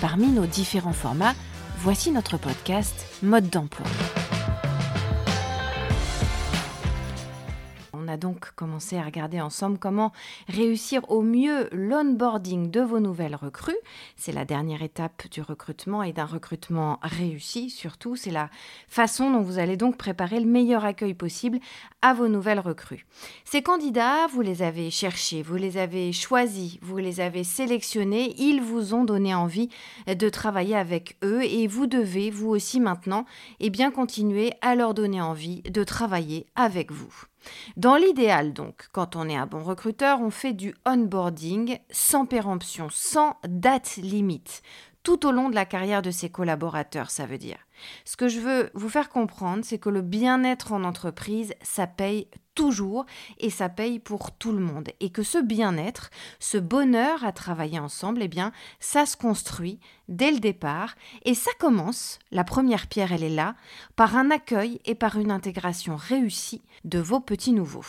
Parmi nos différents formats, voici notre podcast Mode d'emploi. Donc commencé à regarder ensemble comment réussir au mieux l'onboarding de vos nouvelles recrues. C'est la dernière étape du recrutement et d'un recrutement réussi surtout. C'est la façon dont vous allez donc préparer le meilleur accueil possible à vos nouvelles recrues. Ces candidats, vous les avez cherchés, vous les avez choisis, vous les avez sélectionnés, ils vous ont donné envie de travailler avec eux et vous devez, vous aussi maintenant, et eh bien continuer à leur donner envie de travailler avec vous. Dans l'idéal donc, quand on est un bon recruteur, on fait du onboarding sans péremption, sans date limite, tout au long de la carrière de ses collaborateurs, ça veut dire. Ce que je veux vous faire comprendre, c'est que le bien-être en entreprise, ça paye toujours et ça paye pour tout le monde. Et que ce bien-être, ce bonheur à travailler ensemble, eh bien, ça se construit dès le départ et ça commence, la première pierre, elle est là, par un accueil et par une intégration réussie de vos petits nouveaux.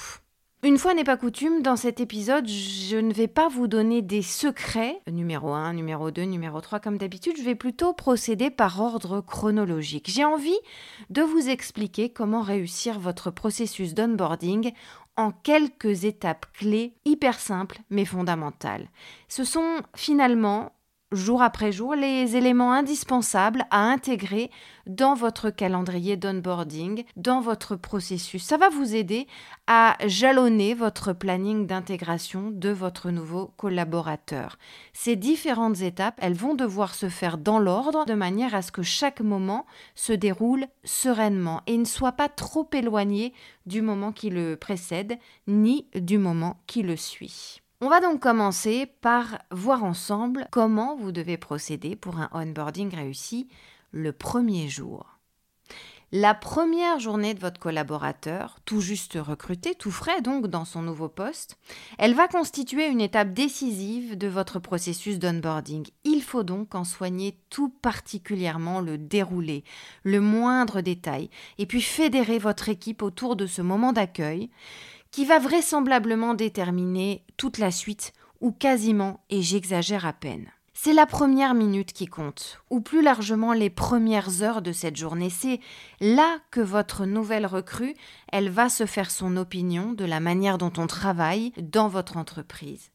Une fois n'est pas coutume, dans cet épisode, je ne vais pas vous donner des secrets, numéro 1, numéro 2, numéro 3 comme d'habitude, je vais plutôt procéder par ordre chronologique. J'ai envie de vous expliquer comment réussir votre processus d'onboarding en quelques étapes clés hyper simples mais fondamentales. Ce sont finalement jour après jour les éléments indispensables à intégrer dans votre calendrier d'onboarding, dans votre processus. Ça va vous aider à jalonner votre planning d'intégration de votre nouveau collaborateur. Ces différentes étapes, elles vont devoir se faire dans l'ordre de manière à ce que chaque moment se déroule sereinement et ne soit pas trop éloigné du moment qui le précède ni du moment qui le suit. On va donc commencer par voir ensemble comment vous devez procéder pour un onboarding réussi le premier jour. La première journée de votre collaborateur, tout juste recruté, tout frais donc dans son nouveau poste, elle va constituer une étape décisive de votre processus d'onboarding. Il faut donc en soigner tout particulièrement le déroulé, le moindre détail, et puis fédérer votre équipe autour de ce moment d'accueil qui va vraisemblablement déterminer toute la suite, ou quasiment, et j'exagère à peine. C'est la première minute qui compte, ou plus largement les premières heures de cette journée. C'est là que votre nouvelle recrue, elle va se faire son opinion de la manière dont on travaille dans votre entreprise.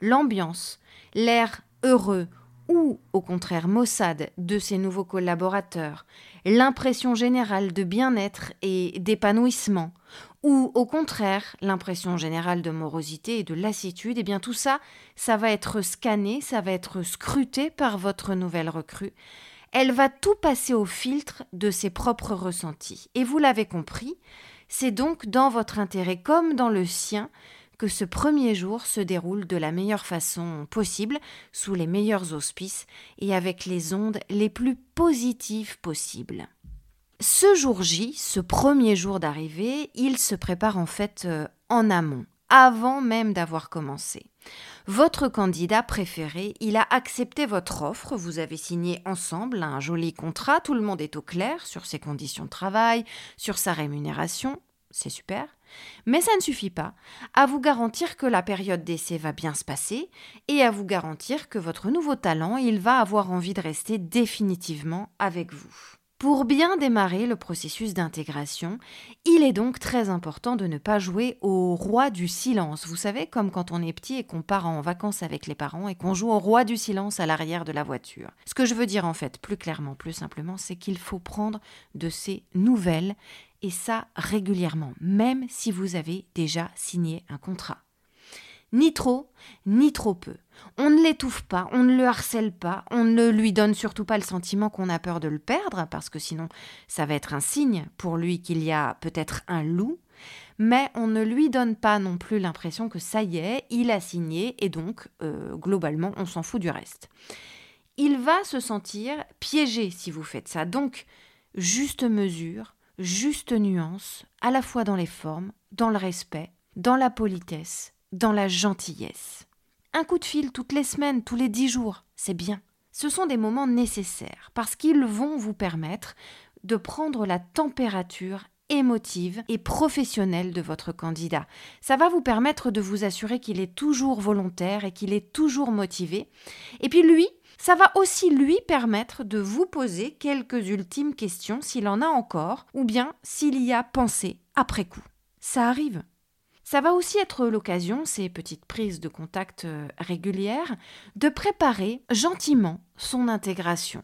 L'ambiance, l'air heureux ou au contraire maussade de ses nouveaux collaborateurs, l'impression générale de bien-être et d'épanouissement, ou au contraire l'impression générale de morosité et de lassitude, et eh bien tout ça, ça va être scanné, ça va être scruté par votre nouvelle recrue. Elle va tout passer au filtre de ses propres ressentis. Et vous l'avez compris, c'est donc dans votre intérêt comme dans le sien que ce premier jour se déroule de la meilleure façon possible, sous les meilleurs auspices et avec les ondes les plus positives possibles. Ce jour J, ce premier jour d'arrivée, il se prépare en fait euh, en amont, avant même d'avoir commencé. Votre candidat préféré, il a accepté votre offre, vous avez signé ensemble un joli contrat, tout le monde est au clair sur ses conditions de travail, sur sa rémunération, c'est super. Mais ça ne suffit pas à vous garantir que la période d'essai va bien se passer et à vous garantir que votre nouveau talent, il va avoir envie de rester définitivement avec vous. Pour bien démarrer le processus d'intégration, il est donc très important de ne pas jouer au roi du silence. Vous savez, comme quand on est petit et qu'on part en vacances avec les parents et qu'on joue au roi du silence à l'arrière de la voiture. Ce que je veux dire en fait, plus clairement, plus simplement, c'est qu'il faut prendre de ces nouvelles et ça régulièrement, même si vous avez déjà signé un contrat. Ni trop, ni trop peu. On ne l'étouffe pas, on ne le harcèle pas, on ne lui donne surtout pas le sentiment qu'on a peur de le perdre, parce que sinon ça va être un signe pour lui qu'il y a peut-être un loup, mais on ne lui donne pas non plus l'impression que ça y est, il a signé, et donc, euh, globalement, on s'en fout du reste. il va se sentir piégé si vous faites ça. Donc, juste mesure, juste nuance, à la fois dans les formes, dans le respect, dans la politesse, dans la gentillesse. Un coup de fil toutes les semaines, tous les dix jours, c'est bien. Ce sont des moments nécessaires parce qu'ils vont vous permettre de prendre la température émotive et professionnelle de votre candidat. Ça va vous permettre de vous assurer qu'il est toujours volontaire et qu'il est toujours motivé. Et puis lui, ça va aussi lui permettre de vous poser quelques ultimes questions s'il en a encore, ou bien s'il y a pensé après coup. Ça arrive. Ça va aussi être l'occasion, ces petites prises de contact euh, régulières, de préparer gentiment son intégration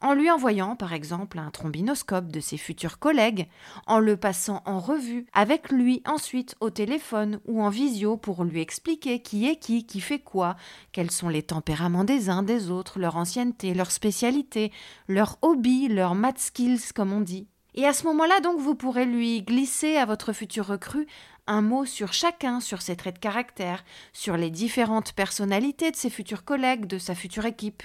en lui envoyant par exemple un trombinoscope de ses futurs collègues, en le passant en revue avec lui ensuite au téléphone ou en visio pour lui expliquer qui est qui, qui fait quoi, quels sont les tempéraments des uns des autres, leur ancienneté, leur spécialité, leur hobby, leur math skills comme on dit. Et à ce moment-là, donc, vous pourrez lui glisser à votre futur recrue un mot sur chacun, sur ses traits de caractère, sur les différentes personnalités de ses futurs collègues, de sa future équipe,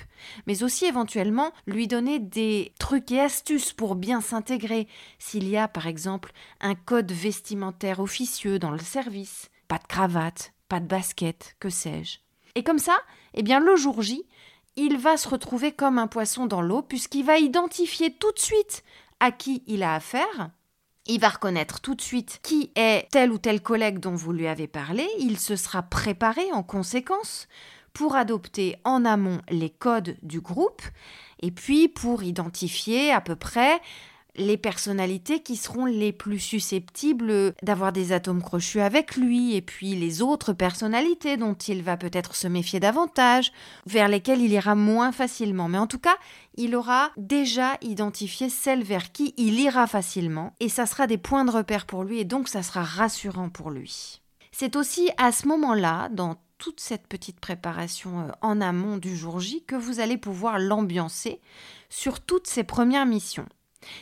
mais aussi éventuellement lui donner des trucs et astuces pour bien s'intégrer, s'il y a par exemple un code vestimentaire officieux dans le service, pas de cravate, pas de basket, que sais-je. Et comme ça, eh bien le jour J, il va se retrouver comme un poisson dans l'eau puisqu'il va identifier tout de suite à qui il a affaire. Il va reconnaître tout de suite qui est tel ou tel collègue dont vous lui avez parlé. Il se sera préparé en conséquence pour adopter en amont les codes du groupe et puis pour identifier à peu près les personnalités qui seront les plus susceptibles d'avoir des atomes crochus avec lui, et puis les autres personnalités dont il va peut-être se méfier davantage, vers lesquelles il ira moins facilement. Mais en tout cas, il aura déjà identifié celles vers qui il ira facilement, et ça sera des points de repère pour lui, et donc ça sera rassurant pour lui. C'est aussi à ce moment-là, dans toute cette petite préparation euh, en amont du jour J, que vous allez pouvoir l'ambiancer sur toutes ses premières missions.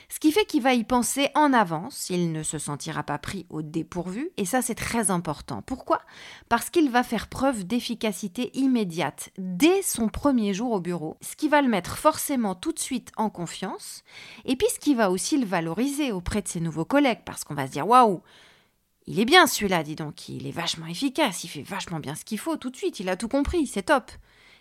Ce qui fait qu'il va y penser en avance, il ne se sentira pas pris au dépourvu, et ça c'est très important. Pourquoi? Parce qu'il va faire preuve d'efficacité immédiate dès son premier jour au bureau, ce qui va le mettre forcément tout de suite en confiance, et puis ce qui va aussi le valoriser auprès de ses nouveaux collègues, parce qu'on va se dire waouh il est bien celui-là, dis donc, il est vachement efficace, il fait vachement bien ce qu'il faut tout de suite, il a tout compris, c'est top.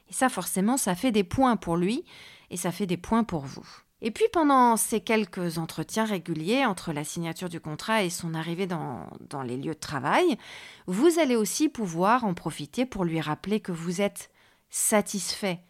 Et ça forcément, ça fait des points pour lui, et ça fait des points pour vous. Et puis pendant ces quelques entretiens réguliers entre la signature du contrat et son arrivée dans, les lieux de travail, vous allez aussi pouvoir en profiter pour lui rappeler que vous êtes satisfait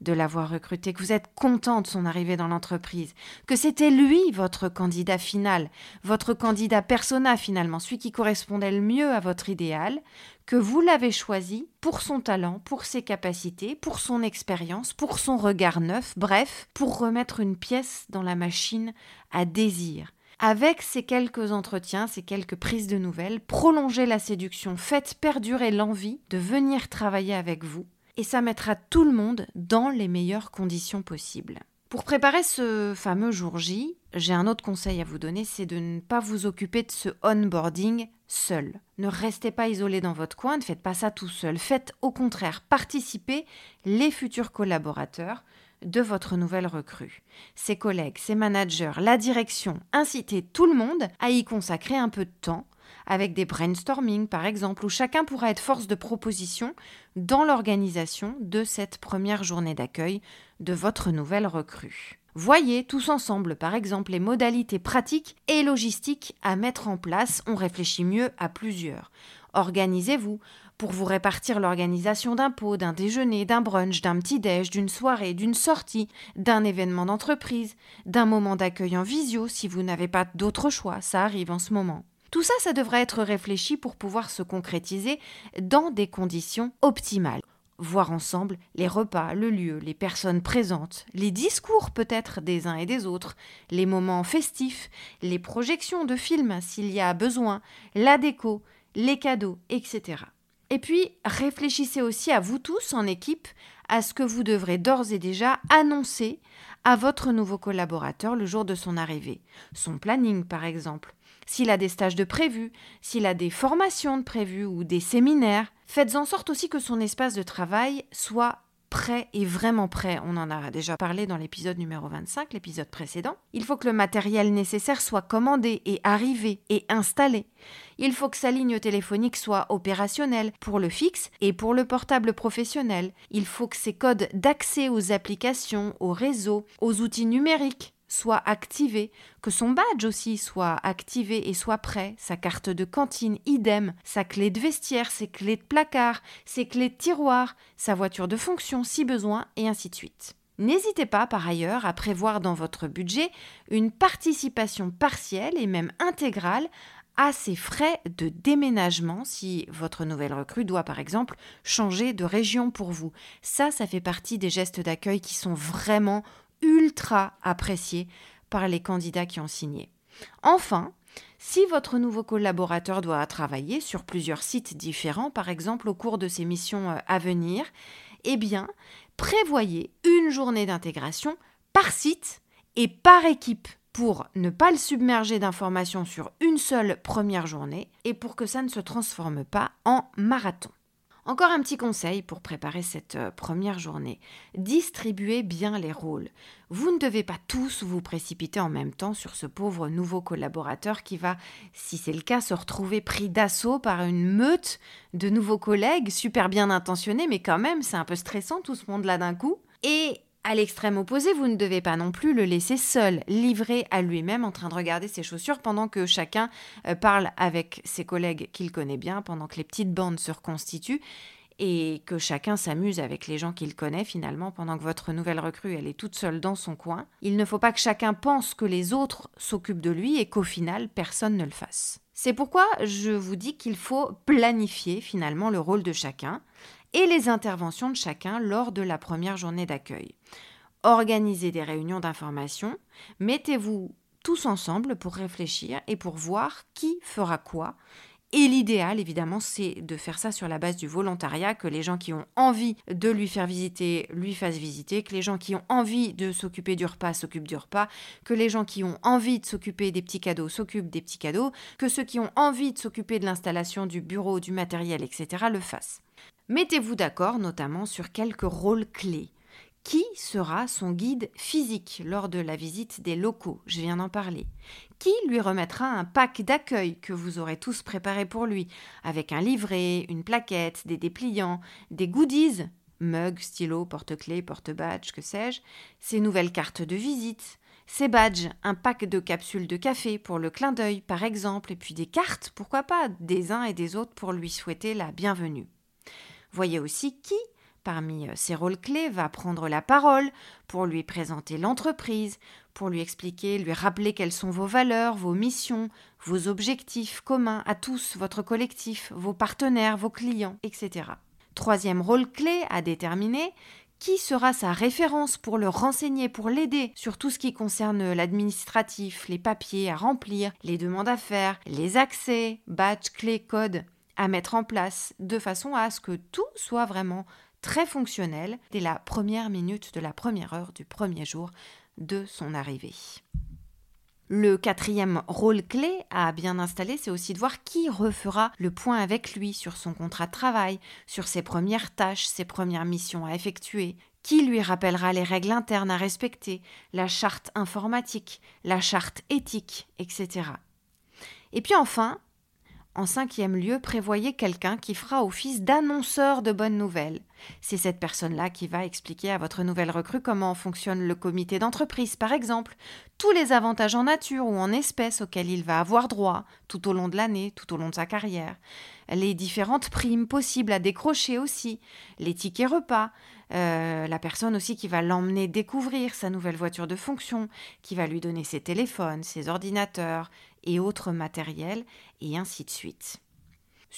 de l'avoir recruté, que vous êtes content de son arrivée dans l'entreprise, que c'était lui votre candidat final, votre candidat persona finalement, celui qui correspondait le mieux à votre idéal, que vous l'avez choisi pour son talent, pour ses capacités, pour son expérience, pour son regard neuf, bref, pour remettre une pièce dans la machine à désir. Avec ces quelques entretiens, ces quelques prises de nouvelles, prolongez la séduction, faites perdurer l'envie de venir travailler avec vous et ça mettra tout le monde dans les meilleures conditions possibles. Pour préparer ce fameux jour J, j'ai un autre conseil à vous donner, c'est de ne pas vous occuper de ce onboarding seul. Ne restez pas isolé dans votre coin, ne faites pas ça tout seul. Faites au contraire participer les futurs collaborateurs de votre nouvelle recrue. Ses collègues, ses managers, la direction, incitez tout le monde à y consacrer un peu de temps avec des brainstorming par exemple, où chacun pourra être force de proposition dans l'organisation de cette première journée d'accueil de votre nouvelle recrue. Voyez tous ensemble par exemple les modalités pratiques et logistiques à mettre en place, on réfléchit mieux à plusieurs. Organisez-vous pour vous répartir l'organisation d'un pot, d'un déjeuner, d'un brunch, d'un petit-déj, d'une soirée, d'une sortie, d'un événement d'entreprise, d'un moment d'accueil en visio si vous n'avez pas d'autre choix, ça arrive en ce moment. Tout ça, ça devrait être réfléchi pour pouvoir se concrétiser dans des conditions optimales. Voir ensemble les repas, le lieu, les personnes présentes, les discours peut-être des uns et des autres, les moments festifs, les projections de films s'il y a besoin, la déco, les cadeaux, etc. Et puis, réfléchissez aussi à vous tous en équipe à ce que vous devrez d'ores et déjà annoncer à votre nouveau collaborateur le jour de son arrivée. Son planning, par exemple, s'il a des stages de prévus, s'il a des formations de prévues ou des séminaires, faites en sorte aussi que son espace de travail soit prêt et vraiment prêt. On en a déjà parlé dans l'épisode numéro 25, l'épisode précédent. Il faut que le matériel nécessaire soit commandé et arrivé et installé. Il faut que sa ligne téléphonique soit opérationnelle pour le fixe et pour le portable professionnel. Il faut que ses codes d'accès aux applications, aux réseaux, aux outils numériques soit activé, que son badge aussi soit activé et soit prêt, sa carte de cantine idem, sa clé de vestiaire, ses clés de placard, ses clés de tiroir, sa voiture de fonction si besoin, et ainsi de suite. N'hésitez pas par ailleurs à prévoir dans votre budget une participation partielle et même intégrale à ces frais de déménagement si votre nouvelle recrue doit par exemple changer de région pour vous. Ça, ça fait partie des gestes d'accueil qui sont vraiment ultra apprécié par les candidats qui ont signé. Enfin, si votre nouveau collaborateur doit travailler sur plusieurs sites différents, par exemple au cours de ses missions euh, à venir, eh prévoyez une journée d'intégration par site et par équipe pour ne pas le submerger d'informations sur une seule première journée et pour que ça ne se transforme pas en marathon. Encore un petit conseil pour préparer cette euh, première journée. Distribuez bien les rôles. Vous ne devez pas tous vous précipiter en même temps sur ce pauvre nouveau collaborateur qui va, si c'est le cas, se retrouver pris d'assaut par une meute de nouveaux collègues super bien intentionnés, mais quand même, c'est un peu stressant tout ce monde-là d'un coup. Et à l'extrême opposé, vous ne devez pas non plus le laisser seul, livré à lui-même en train de regarder ses chaussures pendant que chacun euh, parle avec ses collègues qu'il connaît bien, pendant que les petites bandes se reconstituent et que chacun s'amuse avec les gens qu'il connaît finalement pendant que votre nouvelle recrue elle est toute seule dans son coin. Il ne faut pas que chacun pense que les autres s'occupent de lui et qu'au final personne ne le fasse. C'est pourquoi je vous dis qu'il faut planifier finalement le rôle de chacun et les interventions de chacun lors de la première journée d'accueil. Organisez des réunions d'information, mettez-vous tous ensemble pour réfléchir et pour voir qui fera quoi. Et l'idéal, évidemment, c'est de faire ça sur la base du volontariat, que les gens qui ont envie de lui faire visiter lui fassent visiter, que les gens qui ont envie de s'occuper du repas s'occupent du repas, que les gens qui ont envie de s'occuper des petits cadeaux s'occupent des petits cadeaux, que ceux qui ont envie de s'occuper de l'installation du bureau, du matériel, etc., le fassent. Mettez-vous d'accord notamment sur quelques rôles clés. Qui sera son guide physique lors de la visite des locaux? Je viens d'en parler. Qui lui remettra un pack d'accueil que vous aurez tous préparé pour lui, avec un livret, une plaquette, des dépliants, des goodies, mugs, stylos, porte-clés, porte-badges, que sais-je, ses nouvelles cartes de visite, ses badges, un pack de capsules de café pour le clin d'œil par exemple, et puis des cartes, pourquoi pas, des uns et des autres pour lui souhaiter la bienvenue. Voyez aussi qui, parmi ses euh, rôles clés, va prendre la parole pour lui présenter l'entreprise, pour lui expliquer, lui rappeler quelles sont vos valeurs, vos missions, vos objectifs communs à tous, votre collectif, vos partenaires, vos clients, etc. Troisième rôle clé à déterminer, qui sera sa référence pour le renseigner, pour l'aider sur tout ce qui concerne l'administratif, les papiers à remplir, les demandes à faire, les accès, badges, clés, codes à mettre en place de façon à ce que tout soit vraiment très fonctionnel dès la première minute de la première heure du premier jour de son arrivée. Le quatrième rôle clé à bien installer, c'est aussi de voir qui refera le point avec lui sur son contrat de travail, sur ses premières tâches, ses premières missions à effectuer, qui lui rappellera les règles internes à respecter, la charte informatique, la charte éthique, etc. Et puis enfin, en cinquième lieu, prévoyez quelqu'un qui fera office d'annonceur de bonnes nouvelles. C'est cette personne-là qui va expliquer à votre nouvelle recrue comment fonctionne le comité d'entreprise, par exemple, tous les avantages en nature ou en espèces auxquels il va avoir droit tout au long de l'année, tout au long de sa carrière, les différentes primes possibles à décrocher aussi, les tickets repas, euh, la personne aussi qui va l'emmener découvrir sa nouvelle voiture de fonction, qui va lui donner ses téléphones, ses ordinateurs et autres matériels, et ainsi de suite.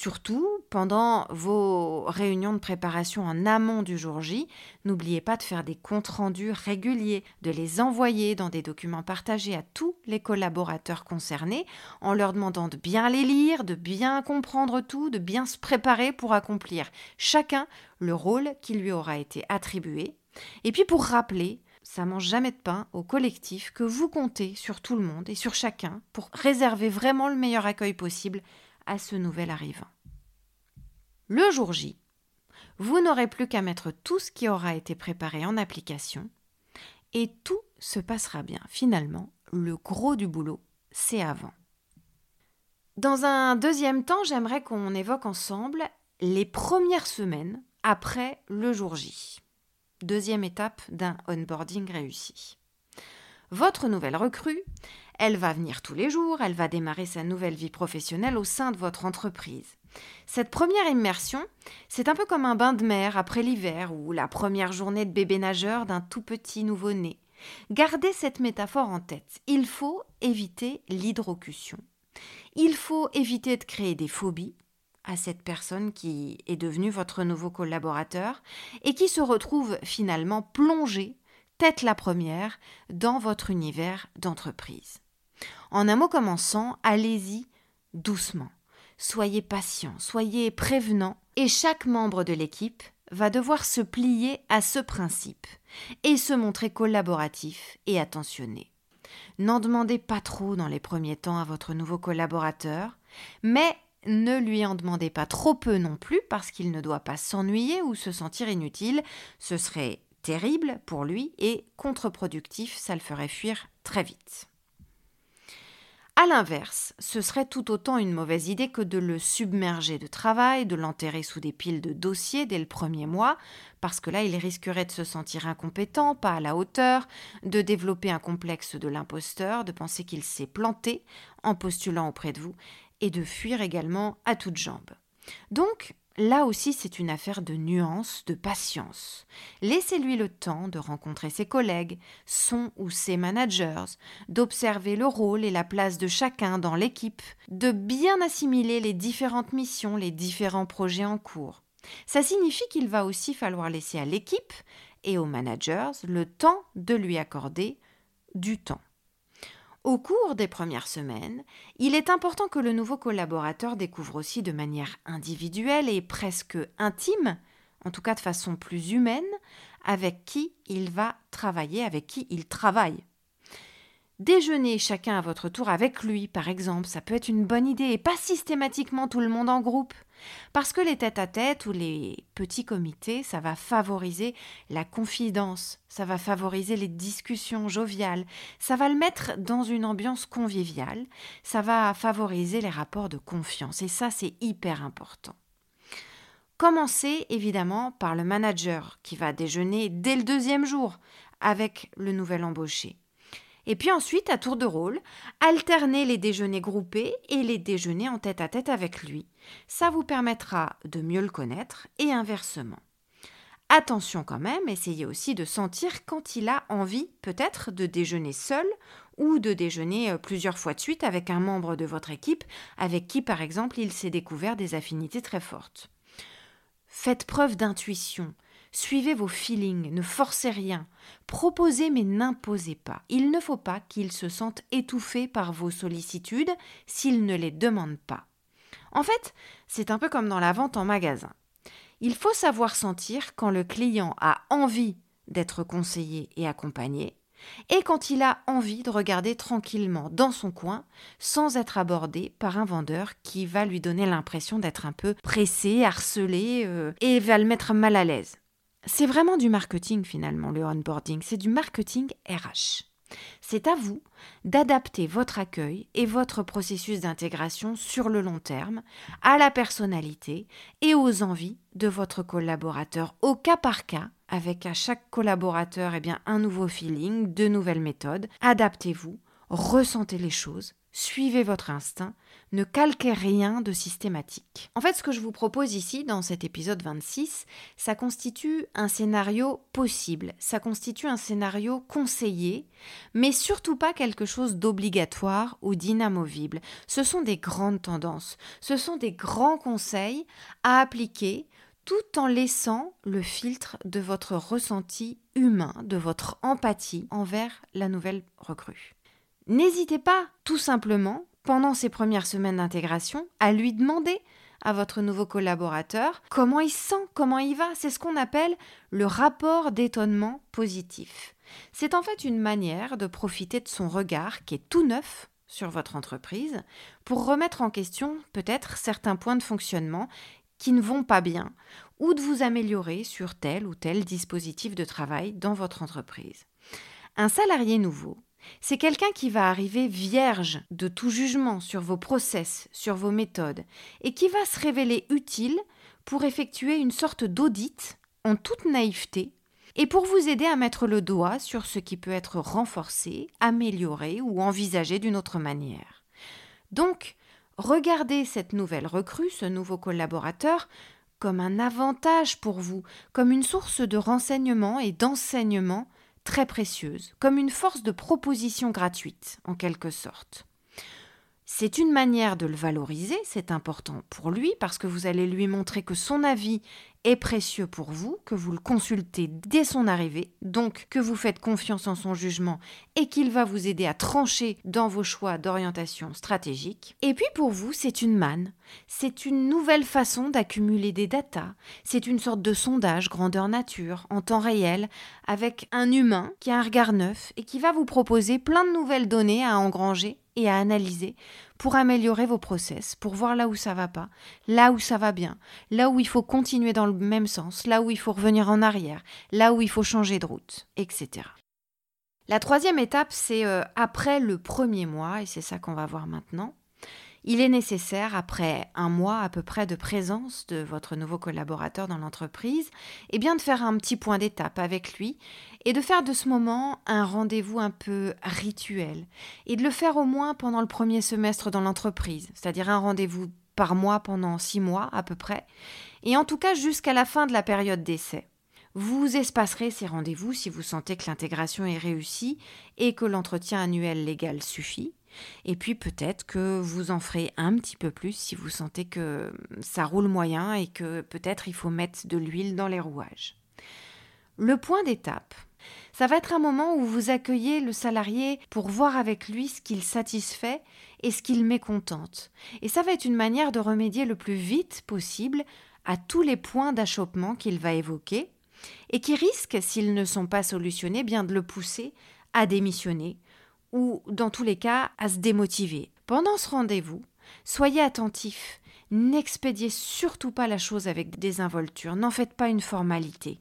Surtout, pendant vos réunions de préparation en amont du jour J, n'oubliez pas de faire des comptes rendus réguliers, de les envoyer dans des documents partagés à tous les collaborateurs concernés, en leur demandant de bien les lire, de bien comprendre tout, de bien se préparer pour accomplir chacun le rôle qui lui aura été attribué. Et puis pour rappeler ça mange jamais de pain au collectif que vous comptez sur tout le monde et sur chacun pour réserver vraiment le meilleur accueil possible à ce nouvel arrivant. Le jour J, Vous n'aurez plus qu'à mettre tout ce qui aura été préparé en application et tout se passera bien. Finalement, le gros du boulot, c'est avant. Dans un deuxième temps, j'aimerais qu'on évoque ensemble les premières semaines après le jour J. Deuxième étape d'un onboarding réussi. Votre nouvelle recrue, elle va venir tous les jours, elle va démarrer sa nouvelle vie professionnelle au sein de votre entreprise. Cette première immersion, c'est un peu comme un bain de mer après l'hiver ou la première journée de bébé nageur d'un tout petit nouveau-né. Gardez cette métaphore en tête. Il faut éviter l'hydrocution. Il faut éviter de créer des phobies à cette personne qui est devenue votre nouveau collaborateur et qui se retrouve finalement plongée, tête la première, dans votre univers d'entreprise. En un mot commençant, allez-y doucement. Soyez patient, soyez prévenant, et chaque membre de l'équipe va devoir se plier à ce principe et se montrer collaboratif et attentionné. N'en demandez pas trop dans les premiers temps à votre nouveau collaborateur, mais ne lui en demandez pas trop peu non plus parce qu'il ne doit pas s'ennuyer ou se sentir inutile. Ce serait terrible pour lui et contre-productif, ça le ferait fuir très vite. A l'inverse, ce serait tout autant une mauvaise idée que de le submerger de travail, de l'enterrer sous des piles de dossiers dès le premier mois, parce que là, il risquerait de se sentir incompétent, pas à la hauteur, de développer un complexe de l'imposteur, de penser qu'il s'est planté en postulant auprès de vous, et de fuir également à toutes jambes. Donc, Là aussi, c'est une affaire de nuance, de patience. Laissez-lui le temps de rencontrer ses collègues, son ou ses managers, d'observer le rôle et la place de chacun dans l'équipe, de bien assimiler les différentes missions, les différents projets en cours. Ça signifie qu'il va aussi falloir laisser à l'équipe et aux managers le temps de lui accorder du temps. Au cours des premières semaines, il est important que le nouveau collaborateur découvre aussi de manière individuelle et presque intime, en tout cas de façon plus humaine, avec qui il va travailler, avec qui il travaille. Déjeuner chacun à votre tour avec lui, par exemple, ça peut être une bonne idée, et pas systématiquement tout le monde en groupe. Parce que les tête-à-tête ou les petits comités, ça va favoriser la confidence, ça va favoriser les discussions joviales, ça va le mettre dans une ambiance conviviale, ça va favoriser les rapports de confiance, et ça c'est hyper important. Commencez évidemment par le manager qui va déjeuner dès le deuxième jour avec le nouvel embauché. Et puis ensuite, à tour de rôle, alternez les déjeuners groupés et les déjeuners en tête à tête avec lui. Ça vous permettra de mieux le connaître et inversement. Attention quand même, essayez aussi de sentir quand il a envie peut-être de déjeuner seul ou de déjeuner euh, plusieurs fois de suite avec un membre de votre équipe avec qui par exemple il s'est découvert des affinités très fortes. Faites preuve d'intuition, Suivez vos feelings, ne forcez rien. Proposez mais n'imposez pas. Il ne faut pas qu'il se sente étouffé par vos sollicitudes s'il ne les demande pas. En fait, c'est un peu comme dans la vente en magasin. Il faut savoir sentir quand le client a envie d'être conseillé et accompagné, et quand il a envie de regarder tranquillement dans son coin sans être abordé par un vendeur qui va lui donner l'impression d'être un peu pressé, harcelé euh, et va le mettre mal à l'aise. C'est vraiment du marketing finalement, le onboarding, c'est du marketing RH. C'est à vous d'adapter votre accueil et votre processus d'intégration sur le long terme à la personnalité et aux envies de votre collaborateur au cas par cas, avec à chaque collaborateur eh bien, un nouveau feeling, de nouvelles méthodes. Adaptez-vous, ressentez les choses suivez votre instinct, ne calquez rien de systématique. En fait, ce que je vous propose ici, dans cet épisode 26, ça constitue un scénario possible, ça constitue un scénario conseillé, mais surtout pas quelque chose d'obligatoire ou d'inamovible. Ce sont des grandes tendances, ce sont des grands conseils à appliquer tout en laissant le filtre de votre ressenti humain, de votre empathie envers la nouvelle recrue. N'hésitez pas, tout simplement, pendant ces premières semaines d'intégration, à lui demander à votre nouveau collaborateur comment il sent, comment il va. C'est ce qu'on appelle le rapport d'étonnement positif. C'est en fait une manière de profiter de son regard qui est tout neuf sur votre entreprise pour remettre en question peut-être certains points de fonctionnement qui ne vont pas bien ou de vous améliorer sur tel ou tel dispositif de travail dans votre entreprise. Un salarié nouveau, c'est quelqu'un qui va arriver vierge de tout jugement sur vos process, sur vos méthodes, et qui va se révéler utile pour effectuer une sorte d'audit en toute naïveté et pour vous aider à mettre le doigt sur ce qui peut être renforcé, amélioré ou envisagé d'une autre manière. Donc, regardez cette nouvelle recrue, ce nouveau collaborateur, comme un avantage pour vous, comme une source de renseignement et d'enseignement très précieuse, comme une force de proposition gratuite, en quelque sorte. C'est une manière de le valoriser, c'est important pour lui parce que vous allez lui montrer que son avis est précieux pour vous, que vous le consultez dès son arrivée, donc que vous faites confiance en son jugement et qu'il va vous aider à trancher dans vos choix d'orientation stratégique. Et puis pour vous, c'est une manne, c'est une nouvelle façon d'accumuler des datas, c'est une sorte de sondage grandeur nature en temps réel avec un humain qui a un regard neuf et qui va vous proposer plein de nouvelles données à engranger et à analyser pour améliorer vos process, pour voir là où ça va pas, là où ça va bien, là où il faut continuer dans le même sens, là où il faut revenir en arrière, là où il faut changer de route, etc. La troisième étape, c'est euh, après le premier mois, et c'est ça qu'on va voir maintenant, il est nécessaire, après un mois à peu près de présence de votre nouveau collaborateur dans l'entreprise, eh bien de faire un petit point d'étape avec lui et de faire de ce moment un rendez-vous un peu rituel et de le faire au moins pendant le premier semestre dans l'entreprise, c'est-à-dire un rendez-vous par mois pendant six mois à peu près, et en tout cas jusqu'à la fin de la période d'essai. Vous espacerez ces rendez-vous si vous sentez que l'intégration est réussie et que l'entretien annuel légal suffit. Et puis peut-être que vous en ferez un petit peu plus si vous sentez que ça roule moyen et que peut-être il faut mettre de l'huile dans les rouages. Le point d'étape, ça va être un moment où vous accueillez le salarié pour voir avec lui ce qu'il satisfait et ce qu'il mécontente. Et ça va être une manière de remédier le plus vite possible à tous les points d'achoppement qu'il va évoquer et qui risquent, s'ils ne sont pas solutionnés, bien de le pousser à démissionner ou dans tous les cas à se démotiver. Pendant ce rendez-vous, soyez attentif, n'expédiez surtout pas la chose avec désinvolture, n'en faites pas une formalité.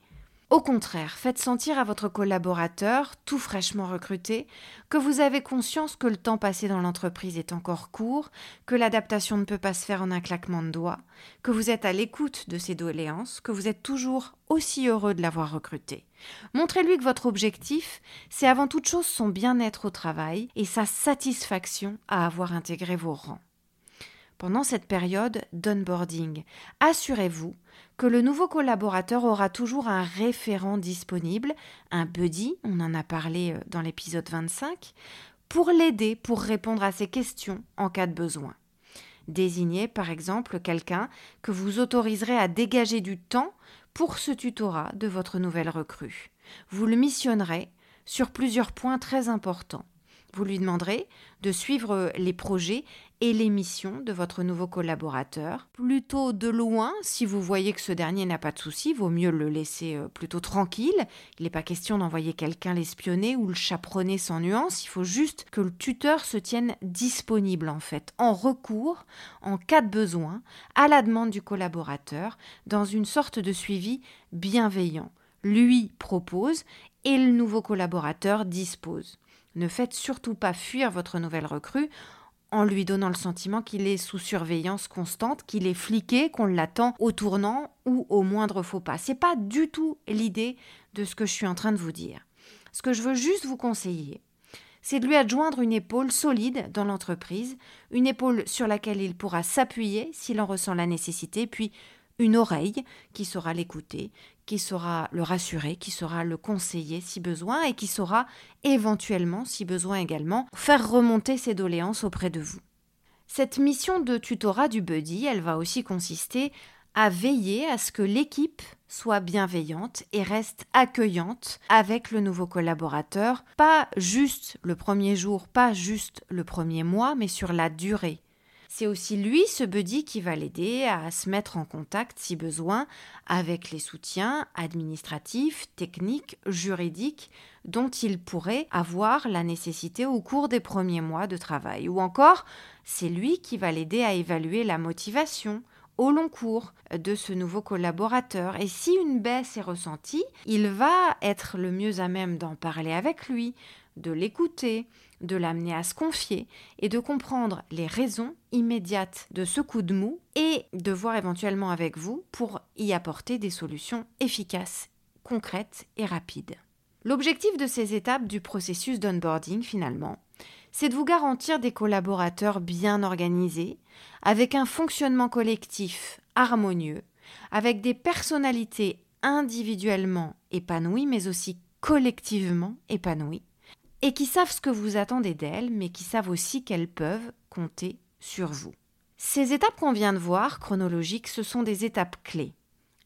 Au contraire, faites sentir à votre collaborateur, tout fraîchement recruté, que vous avez conscience que le temps passé dans l'entreprise est encore court, que l'adaptation ne peut pas se faire en un claquement de doigts, que vous êtes à l'écoute de ses doléances, que vous êtes toujours aussi heureux de l'avoir recruté. Montrez-lui que votre objectif, c'est avant toute chose son bien-être au travail et sa satisfaction à avoir intégré vos rangs. Pendant cette période d'onboarding, assurez-vous que le nouveau collaborateur aura toujours un référent disponible, un buddy, on en a parlé euh, dans l'épisode 25, pour l'aider pour répondre à ses questions en cas de besoin. Désignez par exemple quelqu'un que vous autoriserez à dégager du temps pour ce tutorat de votre nouvelle recrue. Vous le missionnerez sur plusieurs points très importants. Vous lui demanderez de suivre les projets et les missions de votre nouveau collaborateur. Plutôt de loin, si vous voyez que ce dernier n'a pas de soucis, vaut mieux le laisser euh, plutôt tranquille. Il n'est pas question d'envoyer quelqu'un l'espionner ou le chaperonner sans nuance, il faut juste que le tuteur se tienne disponible en fait, en recours, en cas de besoin, à la demande du collaborateur, dans une sorte de suivi bienveillant. Lui propose et le nouveau collaborateur dispose. Ne faites surtout pas fuir votre nouvelle recrue en lui donnant le sentiment qu'il est sous surveillance constante, qu'il est fliqué, qu'on l'attend au tournant ou au moindre faux pas. C'est pas du tout l'idée de ce que je suis en train de vous dire. Ce que je veux juste vous conseiller, c'est de lui adjoindre une épaule solide dans l'entreprise, une épaule sur laquelle il pourra s'appuyer s'il en ressent la nécessité, puis une oreille qui saura l'écouter, qui saura le rassurer, qui saura le conseiller si besoin et qui saura éventuellement, si besoin également, faire remonter ses doléances auprès de vous. Cette mission de tutorat du buddy, elle va aussi consister à veiller à ce que l'équipe soit bienveillante et reste accueillante avec le nouveau collaborateur, pas juste le premier jour, pas juste le premier mois, mais sur la durée. C'est aussi lui, ce buddy, qui va l'aider à se mettre en contact, si besoin, avec les soutiens administratifs, techniques, juridiques dont il pourrait avoir la nécessité au cours des premiers mois de travail. Ou encore, c'est lui qui va l'aider à évaluer la motivation au long cours de ce nouveau collaborateur. Et si une baisse est ressentie, il va être le mieux à même d'en parler avec lui, de l'écouter, de l'amener à se confier et de comprendre les raisons immédiates de ce coup de mou et de voir éventuellement avec vous pour y apporter des solutions efficaces, concrètes et rapides. L'objectif de ces étapes du processus d'onboarding finalement, c'est de vous garantir des collaborateurs bien organisés, avec un fonctionnement collectif harmonieux, avec des personnalités individuellement épanouies, mais aussi collectivement épanouies, et qui savent ce que vous attendez d'elles, mais qui savent aussi qu'elles peuvent compter sur vous. Ces étapes qu'on vient de voir, chronologiques, ce sont des étapes clés.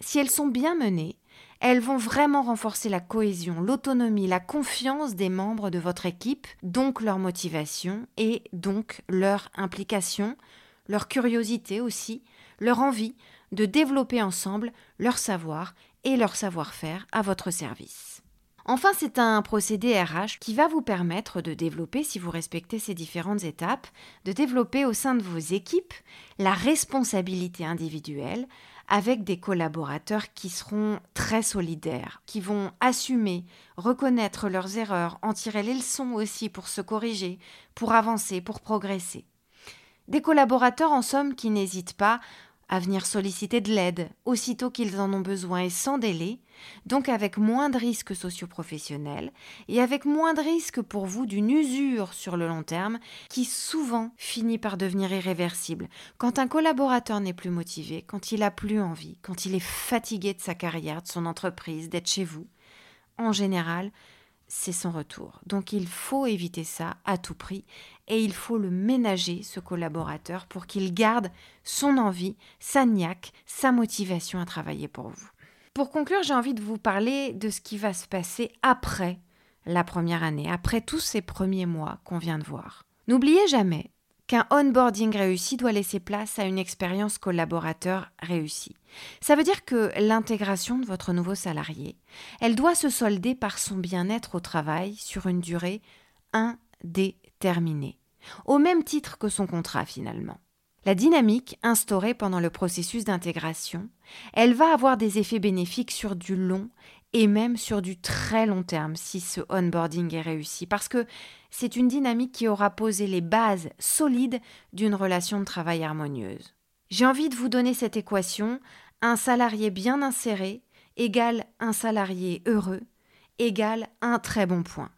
Si elles sont bien menées, elles vont vraiment renforcer la cohésion, l'autonomie, la confiance des membres de votre équipe, donc leur motivation et donc leur implication, leur curiosité aussi, leur envie de développer ensemble leur savoir et leur savoir-faire à votre service. Enfin, c'est un procédé RH qui va vous permettre de développer, si vous respectez ces différentes étapes, de développer au sein de vos équipes la responsabilité individuelle avec des collaborateurs qui seront très solidaires, qui vont assumer, reconnaître leurs erreurs, en tirer les leçons aussi pour se corriger, pour avancer, pour progresser. Des collaborateurs en somme qui n'hésitent pas à venir solliciter de l'aide aussitôt qu'ils en ont besoin et sans délai, donc avec moins de risques socioprofessionnels et avec moins de risques pour vous d'une usure sur le long terme qui souvent finit par devenir irréversible. Quand un collaborateur n'est plus motivé, quand il a plus envie, quand il est fatigué de sa carrière, de son entreprise, d'être chez vous, en général, c'est son retour. Donc il faut éviter ça à tout prix et il faut le ménager, ce collaborateur, pour qu'il garde son envie, sa niaque, sa motivation à travailler pour vous. Pour conclure, j'ai envie de vous parler de ce qui va se passer après la première année, après tous ces premiers mois qu'on vient de voir. N'oubliez jamais qu'un onboarding réussi doit laisser place à une expérience collaborateur réussie. Ça veut dire que l'intégration de votre nouveau salarié, elle doit se solder par son bien-être au travail sur une durée indéterminée, au même titre que son contrat finalement. La dynamique instaurée pendant le processus d'intégration, elle va avoir des effets bénéfiques sur du long et même sur du très long terme si ce onboarding est réussi, parce que c'est une dynamique qui aura posé les bases solides d'une relation de travail harmonieuse. J'ai envie de vous donner cette équation, un salarié bien inséré égale un salarié heureux égale un très bon point.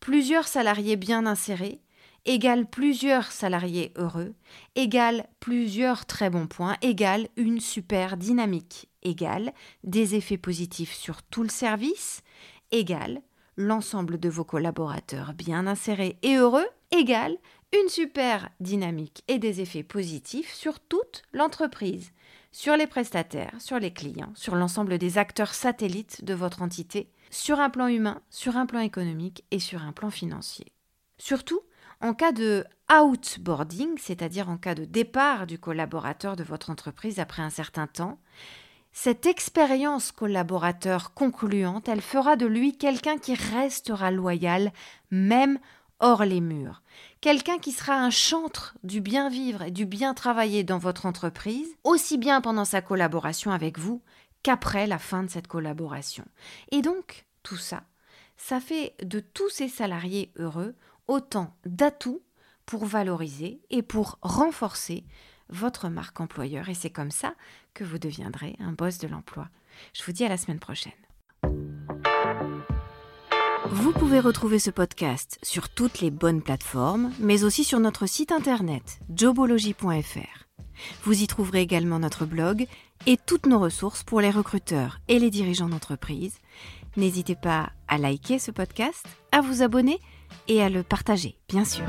Plusieurs salariés bien insérés égale plusieurs salariés heureux égale plusieurs très bons points égale une super dynamique égale des effets positifs sur tout le service égale l'ensemble de vos collaborateurs bien insérés et heureux égale une super dynamique et des effets positifs sur toute l'entreprise, sur les prestataires, sur les clients, sur l'ensemble des acteurs satellites de votre entité, sur un plan humain, sur un plan économique et sur un plan financier. Surtout, en cas de outboarding, c'est-à-dire en cas de départ du collaborateur de votre entreprise après un certain temps, cette expérience collaborateur concluante, elle fera de lui quelqu'un qui restera loyal, même hors les murs. Quelqu'un qui sera un chantre du bien vivre et du bien travailler dans votre entreprise, aussi bien pendant sa collaboration avec vous qu'après la fin de cette collaboration. Et donc, tout ça, ça fait de tous ces salariés heureux autant d'atouts pour valoriser et pour renforcer votre marque employeur et c'est comme ça que vous deviendrez un boss de l'emploi. Je vous dis à la semaine prochaine. Vous pouvez retrouver ce podcast sur toutes les bonnes plateformes, mais aussi sur notre site internet jobology.fr. Vous y trouverez également notre blog et toutes nos ressources pour les recruteurs et les dirigeants d'entreprise. N'hésitez pas à liker ce podcast, à vous abonner et à le partager, bien sûr.